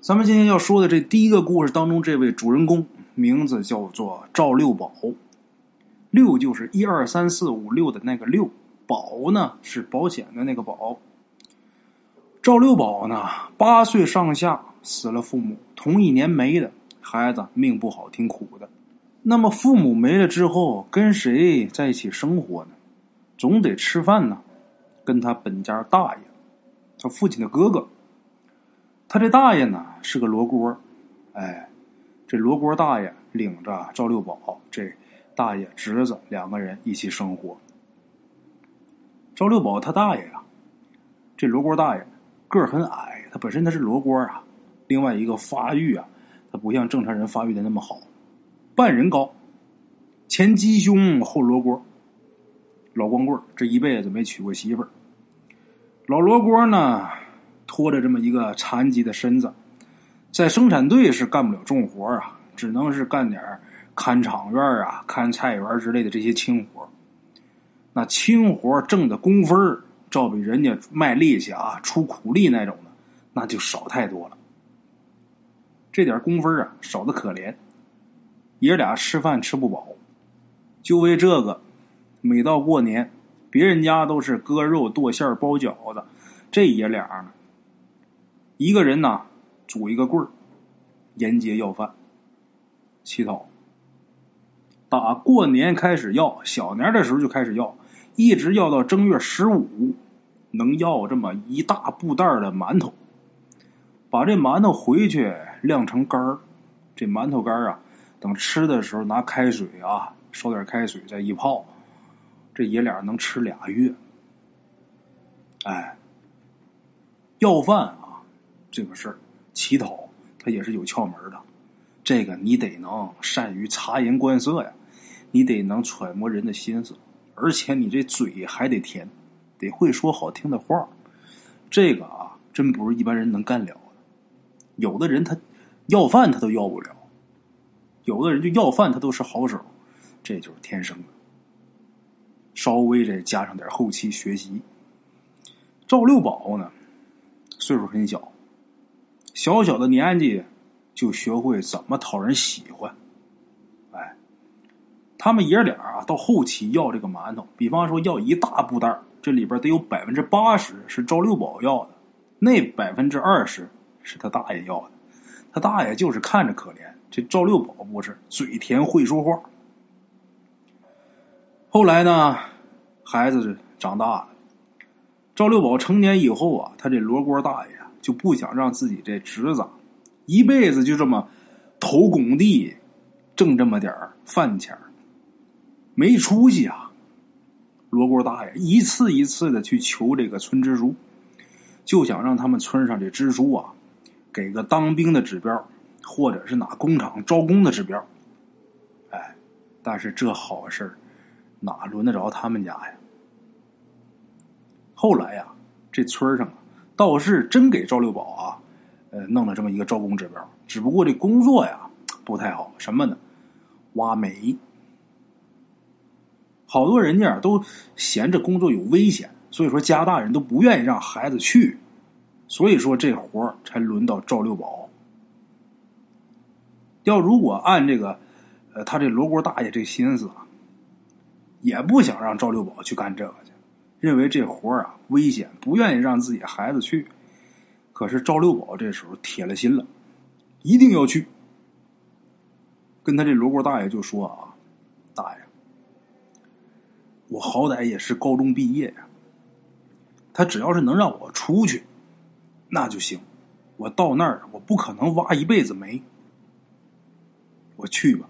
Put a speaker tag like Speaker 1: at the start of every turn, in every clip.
Speaker 1: 咱们今天要说的这第一个故事当中，这位主人公名字叫做赵六宝。六就是一二三四五六的那个六，保呢是保险的那个保。赵六宝呢，八岁上下死了父母，同一年没的孩子命不好，挺苦的。那么父母没了之后，跟谁在一起生活呢？总得吃饭呢，跟他本家大爷，他父亲的哥哥。他这大爷呢是个罗锅，哎，这罗锅大爷领着赵六宝这大爷侄子两个人一起生活。赵六宝他大爷呀，这罗锅大爷个儿很矮，他本身他是罗锅啊，另外一个发育啊，他不像正常人发育的那么好。半人高，前鸡胸后罗锅，老光棍这一辈子没娶过媳妇儿。老罗锅呢，拖着这么一个残疾的身子，在生产队是干不了重活啊，只能是干点看场院啊、看菜园之类的这些轻活。那轻活挣的工分照比人家卖力气啊、出苦力那种的，那就少太多了。这点工分啊，少的可怜。爷俩吃饭吃不饱，就为这个，每到过年，别人家都是割肉剁馅包饺子，这爷俩呢，一个人呢拄一个棍儿，沿街要饭，乞讨。打过年开始要，小年的时候就开始要，一直要到正月十五，能要这么一大布袋的馒头，把这馒头回去晾成干儿，这馒头干儿啊。等吃的时候，拿开水啊，烧点开水再一泡，这爷俩能吃俩月。哎，要饭啊，这个事儿乞讨，他也是有窍门的。这个你得能善于察言观色呀，你得能揣摩人的心思，而且你这嘴还得甜，得会说好听的话。这个啊，真不是一般人能干了的。有的人他要饭他都要不了。有的人就要饭，他都是好手，这就是天生的。稍微再加上点后期学习，赵六宝呢，岁数很小，小小的年纪就学会怎么讨人喜欢。哎，他们爷俩啊，到后期要这个馒头，比方说要一大布袋这里边得有百分之八十是赵六宝要的，那百分之二十是他大爷要的，他大爷就是看着可怜。这赵六宝不是嘴甜会说话。后来呢，孩子长大了，赵六宝成年以后啊，他这罗锅大爷就不想让自己这侄子一辈子就这么投工地挣这么点饭钱没出息啊！罗锅大爷一次一次的去求这个村支书，就想让他们村上这支书啊，给个当兵的指标。或者是哪工厂招工的指标，哎，但是这好事哪轮得着他们家呀？后来呀，这村上倒是真给赵六宝啊，呃，弄了这么一个招工指标，只不过这工作呀不太好，什么呢？挖煤。好多人家都嫌这工作有危险，所以说家大人都不愿意让孩子去，所以说这活才轮到赵六宝。要如果按这个，呃，他这罗锅大爷这心思啊，也不想让赵六宝去干这个，认为这活啊危险，不愿意让自己孩子去。可是赵六宝这时候铁了心了，一定要去。跟他这罗锅大爷就说啊：“大爷，我好歹也是高中毕业呀，他只要是能让我出去，那就行。我到那儿，我不可能挖一辈子煤。”我去吧。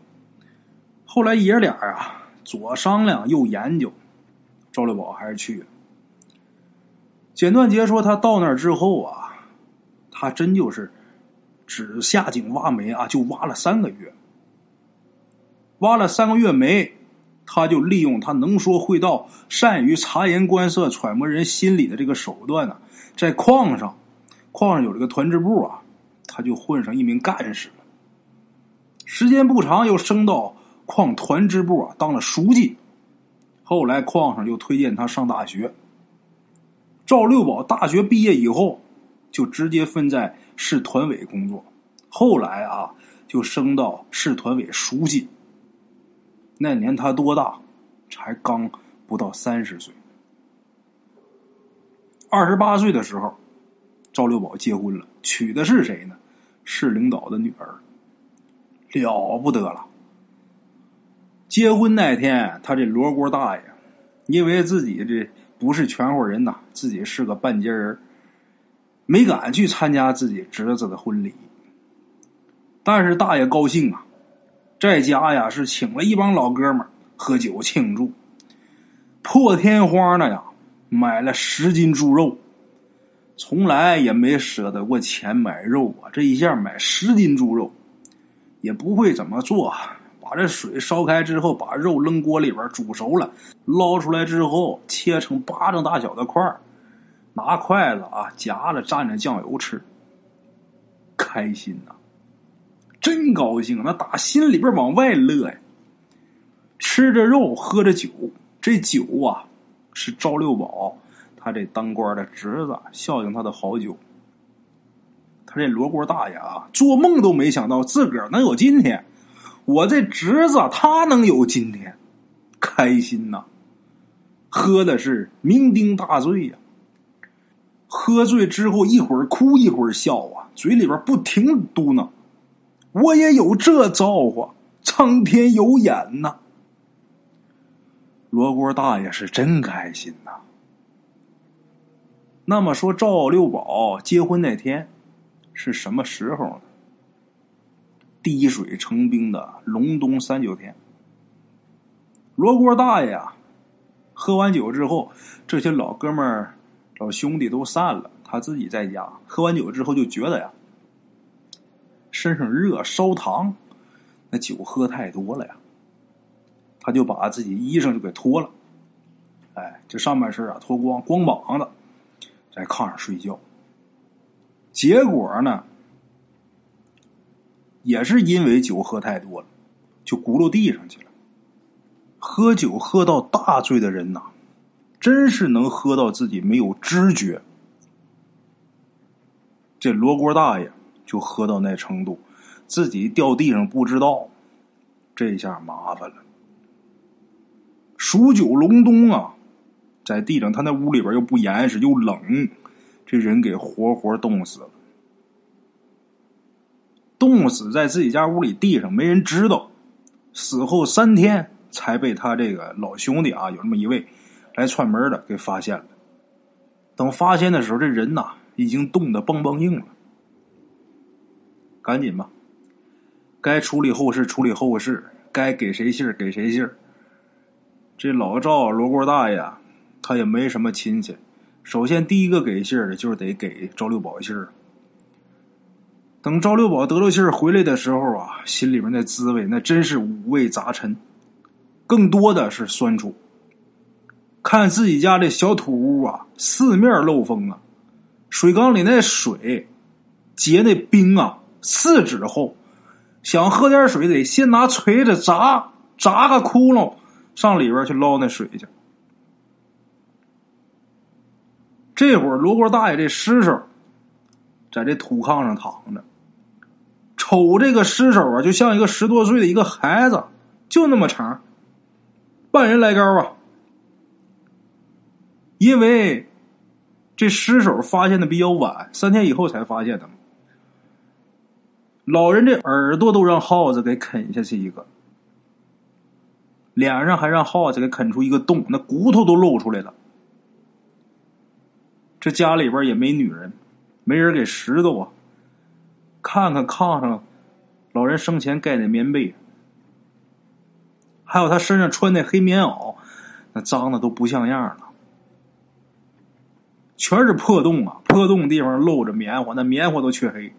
Speaker 1: 后来爷俩啊，左商量右研究，赵六宝还是去了。简断杰说，他到那儿之后啊，他真就是只下井挖煤啊，就挖了三个月。挖了三个月煤，他就利用他能说会道、善于察言观色、揣摩人心理的这个手段呢，在矿上，矿上有这个团支部啊，他就混上一名干事。时间不长，又升到矿团支部啊，当了书记。后来矿上又推荐他上大学。赵六宝大学毕业以后，就直接分在市团委工作。后来啊，就升到市团委书记。那年他多大？才刚不到三十岁。二十八岁的时候，赵六宝结婚了，娶的是谁呢？市领导的女儿。了不得了！结婚那天，他这罗锅大爷因为自己这不是全乎人呐，自己是个半截人，没敢去参加自己侄子的婚礼。但是大爷高兴啊，在家呀是请了一帮老哥们喝酒庆祝，破天荒的呀买了十斤猪肉，从来也没舍得过钱买肉啊，这一下买十斤猪肉。也不会怎么做，把这水烧开之后，把肉扔锅里边煮熟了，捞出来之后切成巴掌大小的块拿筷子啊夹着蘸着酱油吃，开心呐，真高兴，那打心里边往外乐呀。吃着肉，喝着酒，这酒啊是赵六宝他这当官的侄子孝敬他的好酒。他这罗锅大爷啊，做梦都没想到自个儿能有今天。我这侄子他能有今天，开心呐！喝的是酩酊大醉呀。喝醉之后，一会儿哭一会儿笑啊，嘴里边不停嘟囔：“我也有这造化，苍天有眼呐！”罗锅大爷是真开心呐。那么说，赵六宝结婚那天。是什么时候呢？滴水成冰的隆冬三九天，罗锅大爷啊，喝完酒之后，这些老哥们儿、老兄弟都散了，他自己在家。喝完酒之后就觉得呀，身上热烧糖，那酒喝太多了呀，他就把自己衣裳就给脱了，哎，这上半身啊脱光，光膀子，在炕上睡觉。结果呢，也是因为酒喝太多了，就轱辘地上去了。喝酒喝到大醉的人呐，真是能喝到自己没有知觉。这罗锅大爷就喝到那程度，自己掉地上不知道，这下麻烦了。数九隆冬啊，在地上，他那屋里边又不严实又冷。这人给活活冻死了，冻死在自己家屋里地上，没人知道。死后三天才被他这个老兄弟啊，有这么一位来串门的给发现了。等发现的时候，这人呐已经冻得梆梆硬了。赶紧吧，该处理后事处理后事，该给谁信儿给谁信儿。这老赵罗锅大爷，他也没什么亲戚。首先，第一个给信儿的就是得给赵六宝信儿。等赵六宝得了信儿回来的时候啊，心里边那滋味那真是五味杂陈，更多的是酸楚。看自己家这小土屋啊，四面漏风啊，水缸里那水结那冰啊，四指厚，想喝点水得先拿锤子砸砸个窟窿，上里边去捞那水去。这会儿，罗锅大爷这尸首在这土炕上躺着，瞅这个尸首啊，就像一个十多岁的一个孩子，就那么长，半人来高啊。因为这尸首发现的比较晚，三天以后才发现的嘛。老人这耳朵都让耗子给啃下去一个，脸上还让耗子给啃出一个洞，那骨头都露出来了。这家里边也没女人，没人给拾掇啊。看看炕上，老人生前盖的棉被，还有他身上穿那黑棉袄，那脏的都不像样了，全是破洞啊！破洞地方露着棉花，那棉花都黢黑。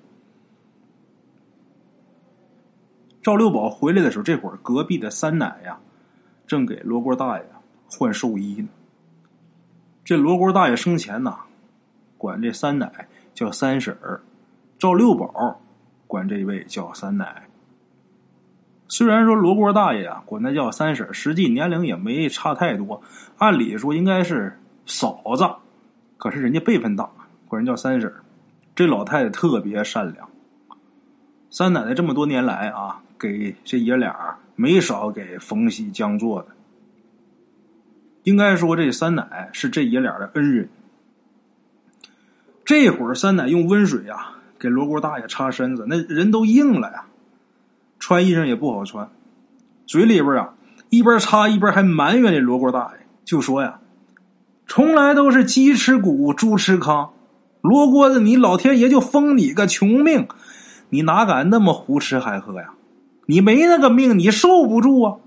Speaker 1: 赵六宝回来的时候，这会儿隔壁的三奶呀，正给罗锅大爷换寿衣呢。这罗锅大爷生前呐。管这三奶叫三婶儿，赵六宝管这位叫三奶。虽然说罗锅大爷啊管他叫三婶实际年龄也没差太多，按理说应该是嫂子，可是人家辈分大，管人叫三婶这老太太特别善良。三奶奶这么多年来啊，给这爷俩没少给逢喜将做的。应该说，这三奶是这爷俩的恩人。这会儿，三奶用温水啊给罗锅大爷擦身子，那人都硬了呀，穿衣裳也不好穿，嘴里边啊一边擦一边还埋怨这罗锅大爷，就说呀：“从来都是鸡吃骨，猪吃糠，罗锅子你老天爷就封你个穷命，你哪敢那么胡吃海喝呀？你没那个命，你受不住啊！”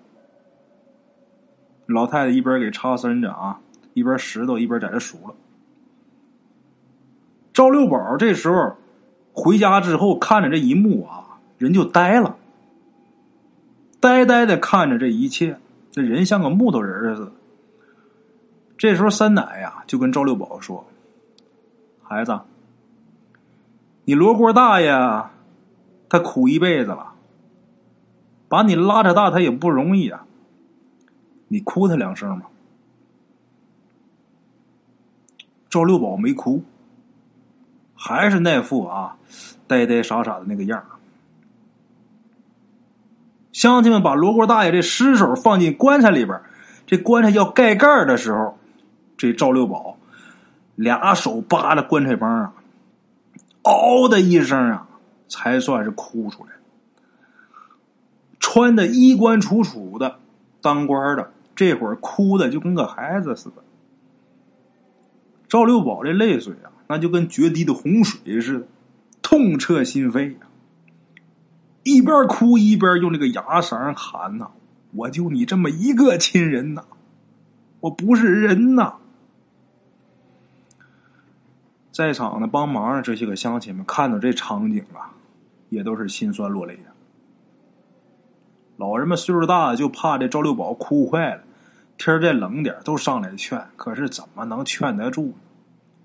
Speaker 1: 老太太一边给擦身子啊，一边拾掇，一边在这数了。赵六宝这时候回家之后，看着这一幕啊，人就呆了，呆呆的看着这一切，这人像个木头人似的。这时候三奶呀就跟赵六宝说：“孩子，你罗锅大爷他苦一辈子了，把你拉扯大，他也不容易啊。”你哭他两声吧。赵六宝没哭，还是那副啊呆呆傻傻的那个样乡亲们把罗锅大爷这尸首放进棺材里边，这棺材要盖盖的时候，这赵六宝俩手扒着棺材帮啊，嗷的一声啊，才算是哭出来。穿的衣冠楚楚的，当官的。这会儿哭的就跟个孩子似的，赵六宝这泪水啊，那就跟决堤的洪水似的，痛彻心扉呀！一边哭一边用这个哑嗓喊呐：“我就你这么一个亲人呐，我不是人呐！”在场的帮忙的这些个乡亲们看到这场景啊，也都是心酸落泪呀。老人们岁数大，就怕这赵六宝哭坏了。天再冷点都上来劝，可是怎么能劝得住呢？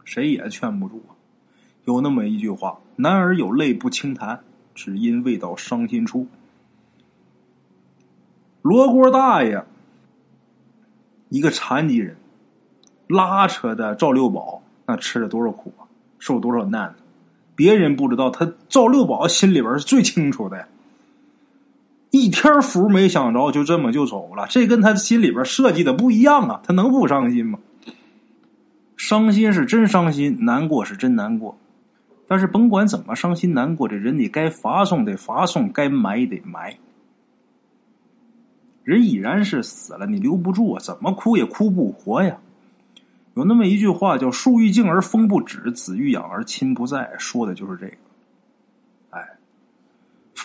Speaker 1: 谁也劝不住啊！有那么一句话：“男儿有泪不轻弹，只因未到伤心处。”罗锅大爷，一个残疾人，拉扯的赵六宝，那吃了多少苦啊，受多少难呢？别人不知道，他赵六宝心里边是最清楚的。一天福没享着，就这么就走了。这跟他心里边设计的不一样啊！他能不伤心吗？伤心是真伤心，难过是真难过。但是甭管怎么伤心难过，这人你该发送得发送，该埋得埋。人已然是死了，你留不住啊！怎么哭也哭不活呀！有那么一句话叫“树欲静而风不止，子欲养而亲不在”，说的就是这个。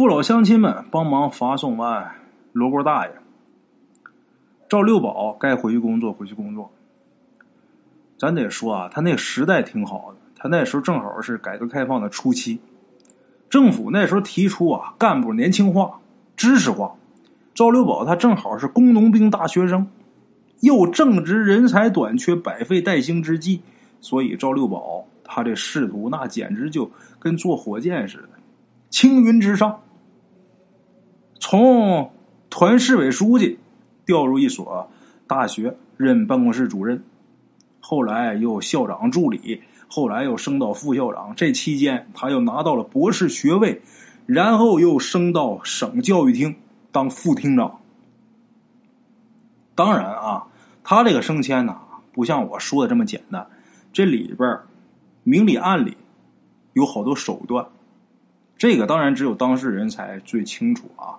Speaker 1: 父老乡亲们帮忙发送完罗锅大爷，赵六宝该回去工作回去工作。咱得说啊，他那个时代挺好的，他那时候正好是改革开放的初期，政府那时候提出啊干部年轻化、知识化。赵六宝他正好是工农兵大学生，又正值人才短缺、百废待兴之际，所以赵六宝他这仕途那简直就跟坐火箭似的。青云直上，从团市委书记调入一所大学任办公室主任，后来又校长助理，后来又升到副校长。这期间，他又拿到了博士学位，然后又升到省教育厅当副厅长。当然啊，他这个升迁呢，不像我说的这么简单，这里边明里暗里有好多手段。这个当然只有当事人才最清楚啊。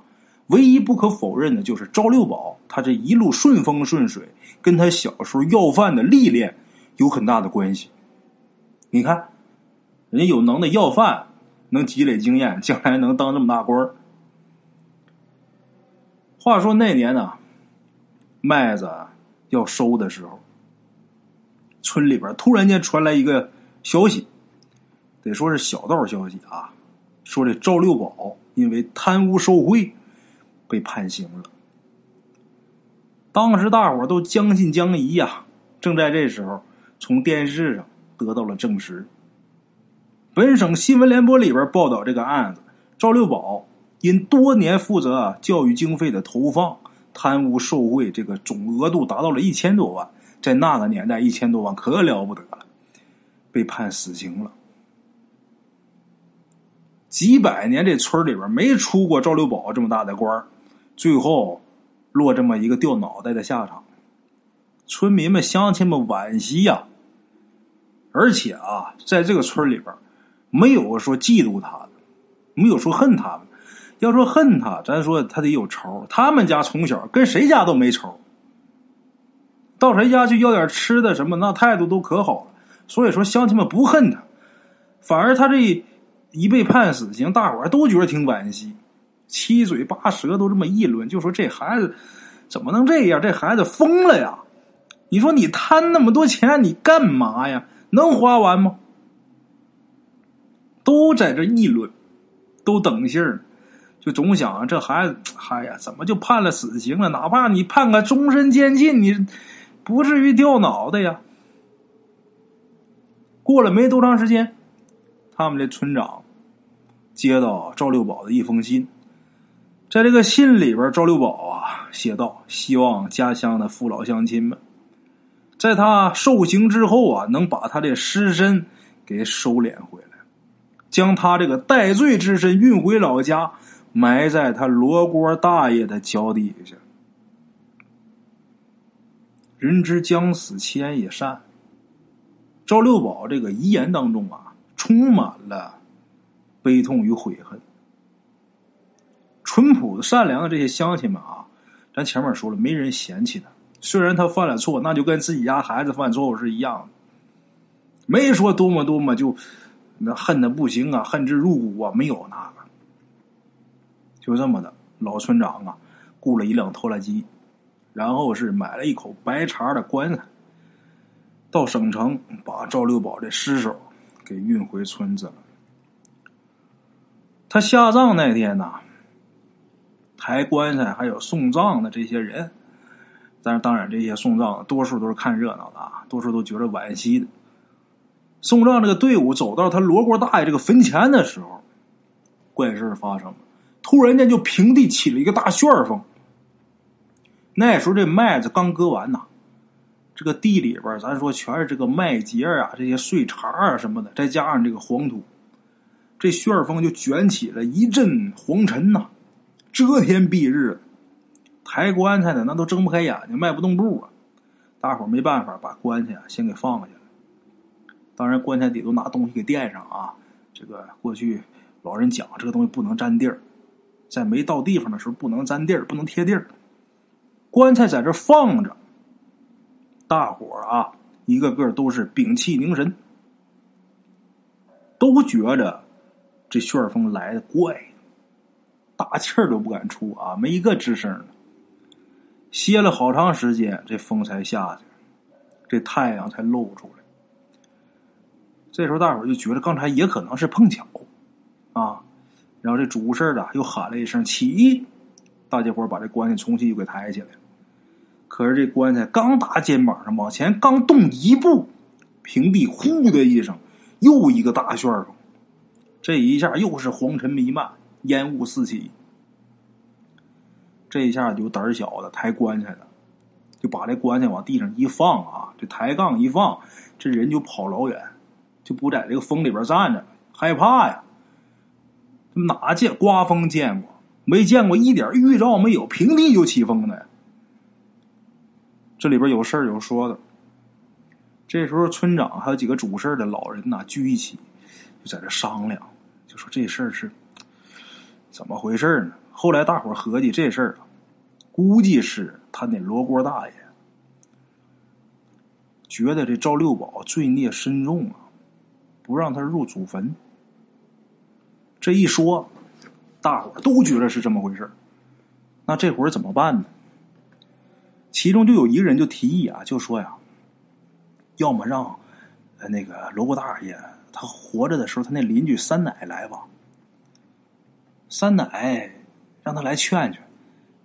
Speaker 1: 唯一不可否认的就是赵六宝，他这一路顺风顺水，跟他小时候要饭的历练有很大的关系。你看，人家有能耐要饭，能积累经验，将来能当这么大官。话说那年呢，麦子要收的时候，村里边突然间传来一个消息，得说是小道消息啊。说这赵六宝因为贪污受贿被判刑了。当时大伙都将信将疑呀。正在这时候，从电视上得到了证实。本省新闻联播里边报道这个案子：赵六宝因多年负责教育经费的投放，贪污受贿，这个总额度达到了一千多万。在那个年代，一千多万可了不得了，被判死刑了。几百年这村里边没出过赵六宝这么大的官最后落这么一个掉脑袋的下场，村民们乡亲们惋惜呀。而且啊，在这个村里边没有说嫉妒他的，没有说恨他的。要说恨他，咱说他得有仇。他们家从小跟谁家都没仇，到谁家去要点吃的什么，那态度都可好了。所以说乡亲们不恨他，反而他这一被判死刑，大伙儿都觉得挺惋惜，七嘴八舌都这么议论，就说这孩子怎么能这样？这孩子疯了呀！你说你贪那么多钱，你干嘛呀？能花完吗？都在这议论，都等信儿。就总想这孩子，哎呀，怎么就判了死刑了？哪怕你判个终身监禁，你不至于掉脑袋呀。过了没多长时间，他们这村长接到赵六宝的一封信，在这个信里边，赵六宝啊写道：“希望家乡的父老乡亲们，在他受刑之后啊，能把他的尸身给收敛回来，将他这个戴罪之身运回老家。”埋在他罗锅大爷的脚底下。人之将死，其言也善。赵六宝这个遗言当中啊，充满了悲痛与悔恨。淳朴、善良的这些乡亲们啊，咱前面说了，没人嫌弃他。虽然他犯了错，那就跟自己家孩子犯错误是一样的，没说多么多么就那恨的不行啊，恨之入骨啊，没有那个。就这么的，老村长啊，雇了一辆拖拉机，然后是买了一口白茬的棺材，到省城把赵六宝的尸首给运回村子了。他下葬那天呢，抬棺材还有送葬的这些人，但是当然这些送葬的多数都是看热闹的啊，多数都觉得惋惜的。送葬这个队伍走到他罗锅大爷这个坟前的时候，怪事发生了。突然间就平地起了一个大旋风。那时候这麦子刚割完呐，这个地里边咱说全是这个麦秸啊，这些碎茬啊什么的，再加上这个黄土，这旋风就卷起了一阵黄尘呐，遮天蔽日，抬棺材的那都睁不开眼睛，迈不动步啊。大伙没办法，把棺材啊先给放下了。当然，棺材底都拿东西给垫上啊。这个过去老人讲，这个东西不能沾地儿。在没到地方的时候，不能沾地儿，不能贴地儿。棺材在这放着，大伙儿啊，一个个都是屏气凝神，都觉着这旋风来的怪，大气儿都不敢出啊，没一个吱声的。歇了好长时间，这风才下去，这太阳才露出来。这时候，大伙就觉得刚才也可能是碰巧啊。然后这主事的又喊了一声“起”，大家伙把这棺材重新又给抬起来。可是这棺材刚打肩膀上，往前刚动一步，平地“呼”的一声，又一个大旋风。这一下又是黄尘弥漫，烟雾四起。这一下就胆小的抬棺材的，就把这棺材往地上一放啊，这抬杠一放，这人就跑老远，就不在这个风里边站着，害怕呀。哪见刮风见过？没见过一点预兆没有，平地就起风的。这里边有事儿有说的。这时候村长还有几个主事的老人呐聚一起，就在这商量，就说这事儿是怎么回事呢？后来大伙合计这事儿啊，估计是他那罗锅大爷觉得这赵六宝罪孽深重啊，不让他入祖坟。这一说，大伙都觉得是这么回事那这会儿怎么办呢？其中就有一个人就提议啊，就说呀，要么让那个罗锅大爷他活着的时候，他那邻居三奶来吧。三奶让他来劝劝，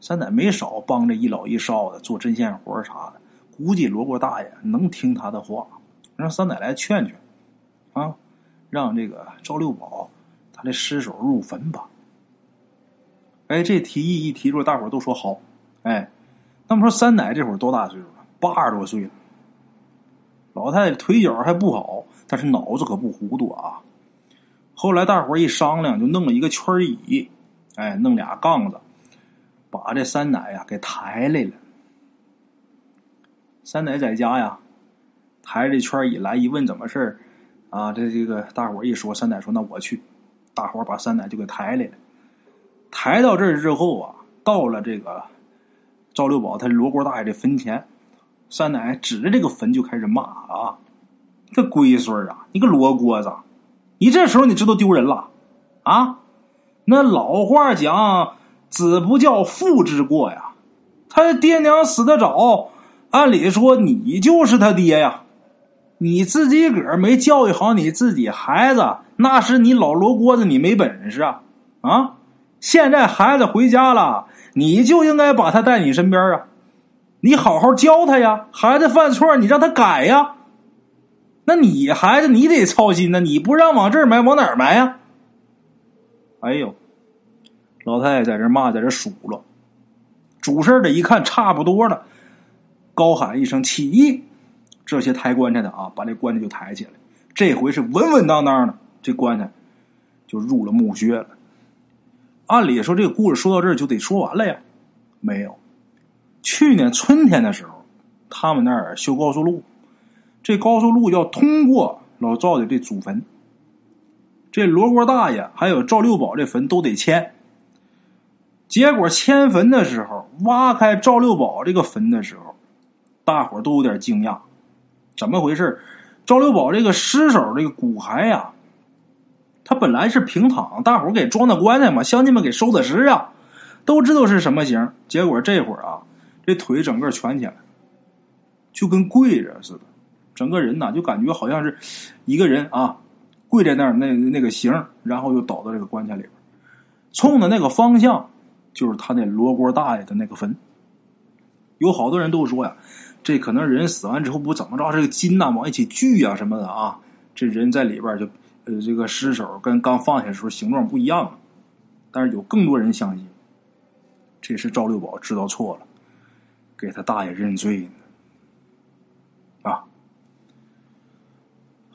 Speaker 1: 三奶没少帮着一老一少的做针线活啥的，估计罗锅大爷能听他的话，让三奶来劝劝啊，让这个赵六宝。他的尸首入坟吧。哎，这提议一提出，大伙都说好。哎，那么说三奶这会儿多大岁数了？八十多岁了。老太太腿脚还不好，但是脑子可不糊涂啊。后。来大伙一商量，就弄了一个圈椅，哎，弄俩杠子，把这三奶呀给抬来了。三奶在家呀，抬着圈椅来，一问怎么事，啊，这这个大伙一说，三奶说那我去，大伙把三奶就给抬来了。抬到这儿之后啊，到了这个赵六宝他罗锅大爷的坟前，三奶指着这个坟就开始骂啊：“这龟孙啊，你个罗锅子，你这时候你知道丢人了啊？那老话讲，子不教，父之过呀。他爹娘死的早。”按理说你就是他爹呀，你自己个儿没教育好你自己孩子，那是你老罗锅子，你没本事啊！啊，现在孩子回家了，你就应该把他带你身边啊，你好好教他呀。孩子犯错，你让他改呀。那你孩子你得操心呢，你不让往这儿埋，往哪儿埋呀？哎呦，老太太在这骂，在这数落，主事的一看差不多了。高喊一声“起义”，这些抬棺材的啊，把这棺材就抬起来。这回是稳稳当当的，这棺材就入了墓穴了。按理说，这个故事说到这儿就得说完了呀，没有。去年春天的时候，他们那儿修高速路，这高速路要通过老赵的这祖坟，这罗锅大爷还有赵六宝这坟都得迁。结果迁坟的时候，挖开赵六宝这个坟的时候。大伙都有点惊讶，怎么回事？赵六宝这个尸首这个骨骸呀，他本来是平躺，大伙给装的棺材嘛，乡亲们给收的尸啊，都知道是什么形。结果这会儿啊，这腿整个蜷起来，就跟跪着似的，整个人呐就感觉好像是一个人啊跪在那儿那那个形，然后又倒到这个棺材里边，冲的那个方向就是他那罗锅大爷的那个坟。有好多人都说呀。这可能人死完之后不怎么着，这个筋呐往一起聚啊什么的啊，这人在里边就呃这个尸首跟刚放下的时候形状不一样了。但是有更多人相信，这是赵六宝知道错了，给他大爷认罪呢。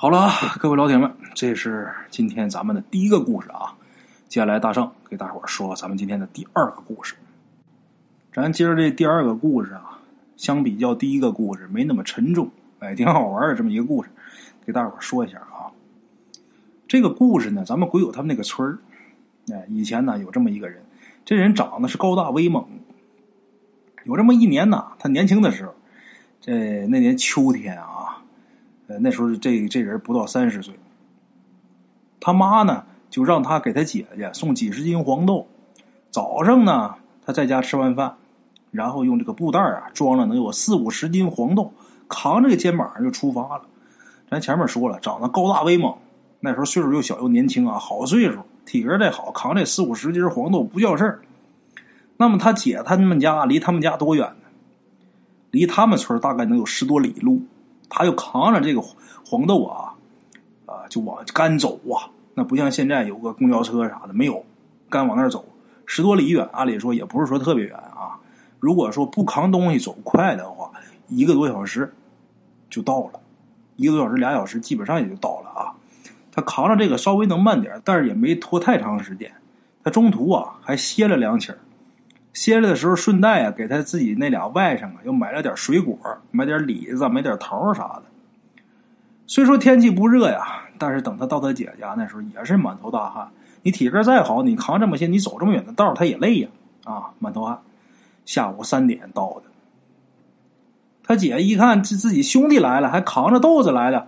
Speaker 1: 好了，各位老铁们，这是今天咱们的第一个故事啊。接下来大圣给大伙说咱们今天的第二个故事。咱今儿这第二个故事啊。相比较第一个故事没那么沉重，哎，挺好玩的这么一个故事，给大伙说一下啊。这个故事呢，咱们鬼友他们那个村儿，哎，以前呢有这么一个人，这人长得是高大威猛。有这么一年呢，他年轻的时候，这那年秋天啊，那时候这这人不到三十岁，他妈呢就让他给他姐姐送几十斤黄豆。早上呢，他在家吃完饭。然后用这个布袋啊装了能有四五十斤黄豆，扛着个肩膀上就出发了。咱前面说了，长得高大威猛，那时候岁数又小又年轻啊，好岁数，体格再好，扛这四五十斤黄豆不叫事儿。那么他姐他们家离他们家多远呢？离他们村大概能有十多里路。他就扛着这个黄豆啊，啊，就往干走啊。那不像现在有个公交车啥的，没有，干往那儿走，十多里远，按理说也不是说特别远啊。如果说不扛东西走快的话，一个多小时就到了，一个多小时俩小时基本上也就到了啊。他扛着这个稍微能慢点，但是也没拖太长时间。他中途啊还歇了两起歇着的时候顺带啊给他自己那俩外甥啊又买了点水果，买点李子，买点桃啥的。虽说天气不热呀，但是等他到他姐家那时候也是满头大汗。你体格再好，你扛这么些，你走这么远的道他也累呀啊，满头汗。下午三点到的，他姐一看自自己兄弟来了，还扛着豆子来了，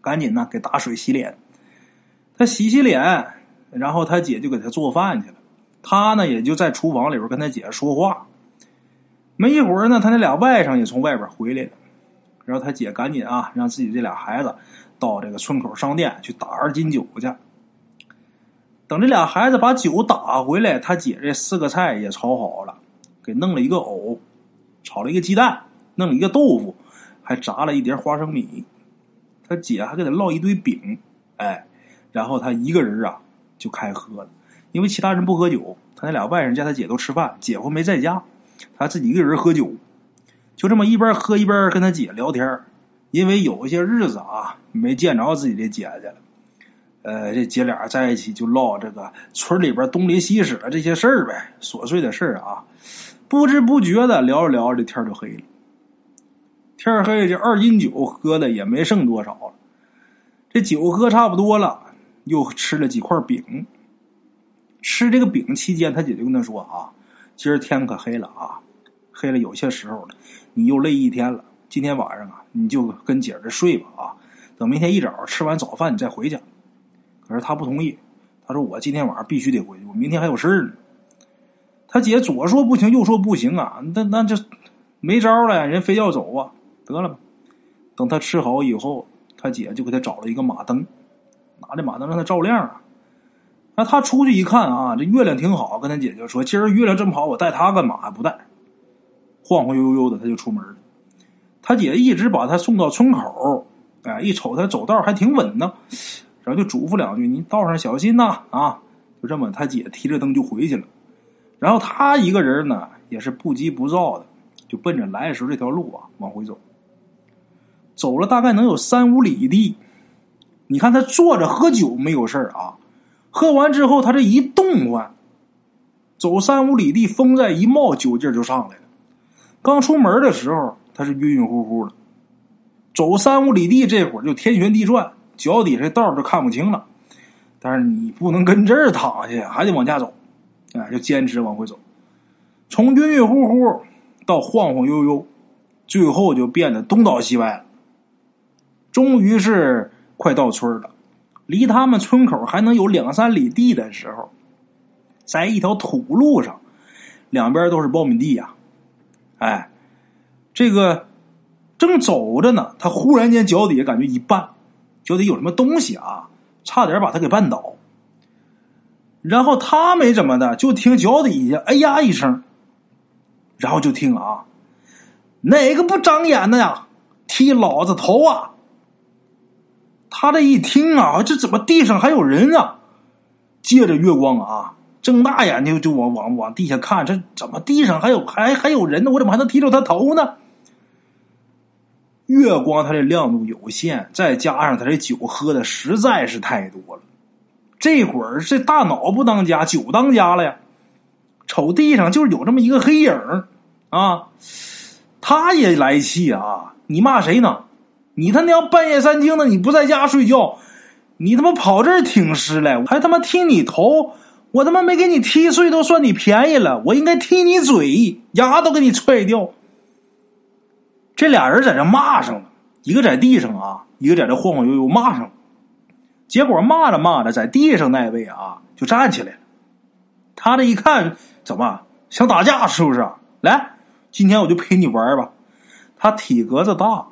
Speaker 1: 赶紧呢给打水洗脸。他洗洗脸，然后他姐就给他做饭去了。他呢也就在厨房里边跟他姐说话。没一会儿呢，他那俩外甥也从外边回来了。然后他姐赶紧啊，让自己这俩孩子到这个村口商店去打二斤酒去。等这俩孩子把酒打回来，他姐这四个菜也炒好了。给弄了一个藕，炒了一个鸡蛋，弄了一个豆腐，还炸了一碟花生米。他姐还给他烙一堆饼，哎，然后他一个人啊就开喝了，因为其他人不喝酒，他那俩外甥家他姐都吃饭，姐夫没在家，他自己一个人喝酒，就这么一边喝一边跟他姐聊天因为有一些日子啊没见着自己的姐姐了，呃，这姐俩在一起就唠这个村里边东邻西舍这些事儿呗，琐碎的事儿啊。不知不觉的聊着聊着，这天就黑了。天黑，这二斤酒喝的也没剩多少了。这酒喝差不多了，又吃了几块饼。吃这个饼期间，他姐就跟他说：“啊，今儿天可黑了啊，黑了有些时候了，你又累一天了，今天晚上啊，你就跟姐儿这睡吧啊，等明天一早吃完早饭你再回去。”可是他不同意，他说：“我今天晚上必须得回去，我明天还有事儿呢。”他姐左说不行，右说不行啊，那那就没招了，人非要走啊，得了吧。等他吃好以后，他姐就给他找了一个马灯，拿着马灯让他照亮啊。那他出去一看啊，这月亮挺好，跟他姐姐说：“今儿月亮这么好，我带他干嘛？不带。”晃晃悠悠的他就出门了。他姐一直把他送到村口，哎，一瞅他走道还挺稳当，然后就嘱咐两句：“你道上小心呐！”啊，就这么，他姐提着灯就回去了。然后他一个人呢，也是不急不躁的，就奔着来时这条路啊往回走。走了大概能有三五里地，你看他坐着喝酒没有事啊，喝完之后他这一动换，走三五里地，风再一冒，酒劲就上来了。刚出门的时候他是晕晕乎乎的，走三五里地这会儿就天旋地转，脚底下道就看不清了。但是你不能跟这儿躺下，还得往家走。哎，就坚持往回走，从晕晕乎乎到晃晃悠悠，最后就变得东倒西歪了。终于是快到村了，离他们村口还能有两三里地的时候，在一条土路上，两边都是苞米地呀。哎，这个正走着呢，他忽然间脚底下感觉一绊，脚底有什么东西啊，差点把他给绊倒。然后他没怎么的，就听脚底下“哎呀”一声，然后就听啊，哪个不长眼的呀，踢老子头啊！他这一听啊，这怎么地上还有人啊？借着月光啊，睁大眼睛就往往往地下看，这怎么地上还有还还有人呢？我怎么还能踢着他头呢？月光它的亮度有限，再加上他这酒喝的实在是太多了。这会儿这大脑不当家，酒当家了呀！瞅地上就是有这么一个黑影啊，他也来气啊！你骂谁呢？你他娘半夜三更的，你不在家睡觉，你他妈跑这儿挺尸来，还他妈踢你头！我他妈没给你踢碎都算你便宜了，我应该踢你嘴，牙都给你踹掉！这俩人在这骂上了，一个在地上啊，一个在这晃晃悠悠骂上了。结果骂着骂着，在地上那位啊就站起来了。他这一看，怎么想打架是不是？来，今天我就陪你玩吧。他体格子大，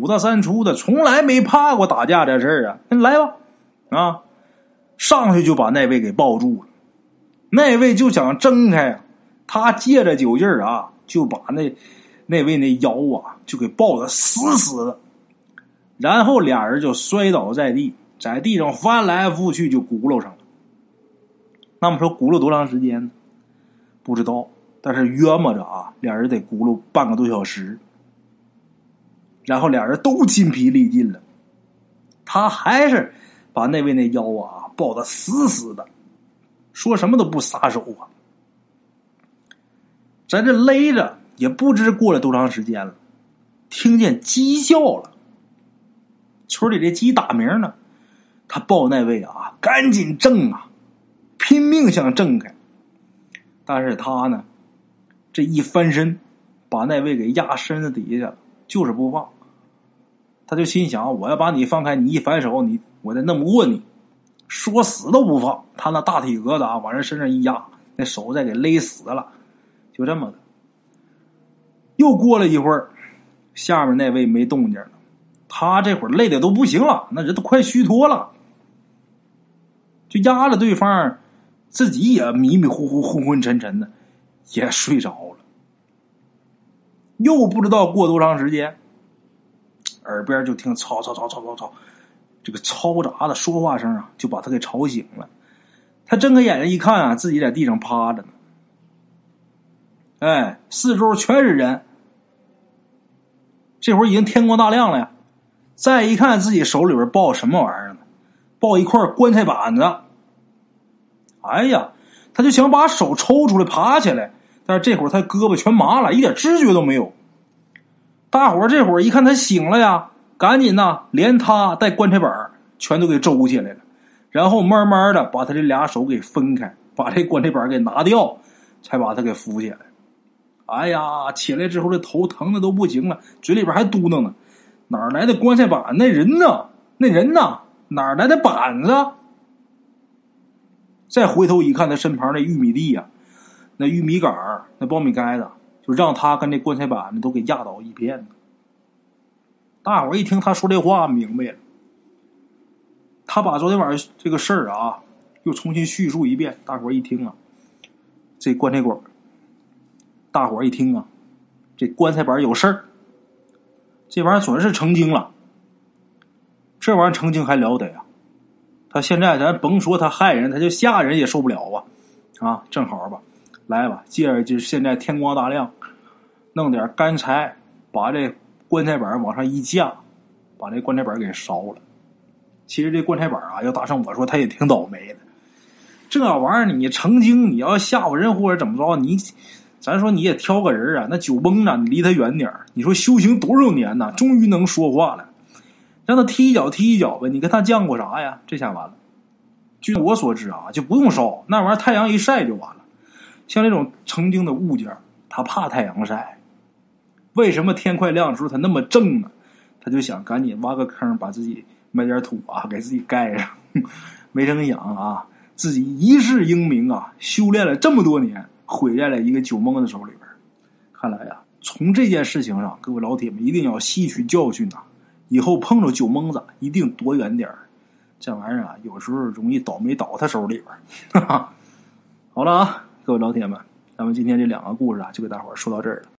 Speaker 1: 五大三粗的，从来没怕过打架这事儿啊。那来吧，啊，上去就把那位给抱住了。那位就想挣开，他借着酒劲儿啊，就把那那位那腰啊就给抱的死死的，然后俩人就摔倒在地。在地上翻来覆去就轱辘上了。那么说轱辘多长时间呢？不知道，但是约摸着啊，俩人得轱辘半个多小时。然后俩人都筋疲力尽了，他还是把那位那腰啊抱得死死的，说什么都不撒手啊。在这勒着，也不知过了多长时间了，听见鸡叫了。村里这鸡打鸣呢。他抱那位啊，赶紧挣啊，拼命想挣开。但是他呢，这一翻身，把那位给压身子底下了，就是不放。他就心想：我要把你放开，你一反手，你我再弄不过你，说死都不放。他那大体格子啊，往人身上一压，那手再给勒死了。就这么的。又过了一会儿，下面那位没动静了，他这会儿累的都不行了，那人都快虚脱了。就压着对方，自己也迷迷糊糊、昏昏沉沉的，也睡着了。又不知道过多长时间，耳边就听吵吵吵吵吵吵，这个嘈杂的说话声啊，就把他给吵醒了。他睁开眼睛一看啊，自己在地上趴着呢。哎，四周全是人。这会儿已经天光大亮了呀。再一看自己手里边抱什么玩意儿呢？抱一块棺材板子。哎呀，他就想把手抽出来爬起来，但是这会儿他胳膊全麻了，一点知觉都没有。大伙儿这会儿一看他醒了呀，赶紧呐，连他带棺材板全都给周起来了，然后慢慢的把他这俩手给分开，把这棺材板给拿掉，才把他给扶起来。哎呀，起来之后这头疼的都不行了，嘴里边还嘟囔呢：“哪来的棺材板？那人呢？那人呢？哪来的板子？”再回头一看，他身旁那玉米地呀，那玉米杆那苞米盖子，就让他跟这棺材板子都给压倒一片。大伙一听他说这话，明白了。他把昨天晚上这个事儿啊，又重新叙述一遍。大伙一听啊，这棺材馆。大伙一听啊，这棺材板有事儿，这玩意儿准是成精了。这玩意儿成精还了得呀？他现在咱甭说他害人，他就吓人也受不了啊！啊，正好吧，来吧，借着就是现在天光大亮，弄点干柴，把这棺材板往上一架，把这棺材板给烧了。其实这棺材板啊，要打上我说，他也挺倒霉的。这玩意儿你成精，你要吓唬人或者怎么着，你。咱说你也挑个人啊，那酒蒙啊，你离他远点你说修行多少年呐，终于能说话了，让他踢一脚踢一脚呗。你跟他犟过啥呀？这下完了。据我所知啊，就不用烧那玩意儿，太阳一晒就完了。像这种成精的物件，他怕太阳晒。为什么天快亮的时候他那么正呢？他就想赶紧挖个坑，把自己埋点土啊，给自己盖上。没成想啊，自己一世英名啊，修炼了这么多年。毁在了一个酒蒙子手里边看来呀，从这件事情上，各位老铁们一定要吸取教训呐！以后碰着酒蒙子，一定躲远点这玩意儿啊，有时候容易倒霉倒他手里边 哈哈好了啊，各位老铁们，咱们今天这两个故事啊，就给大伙儿说到这儿了。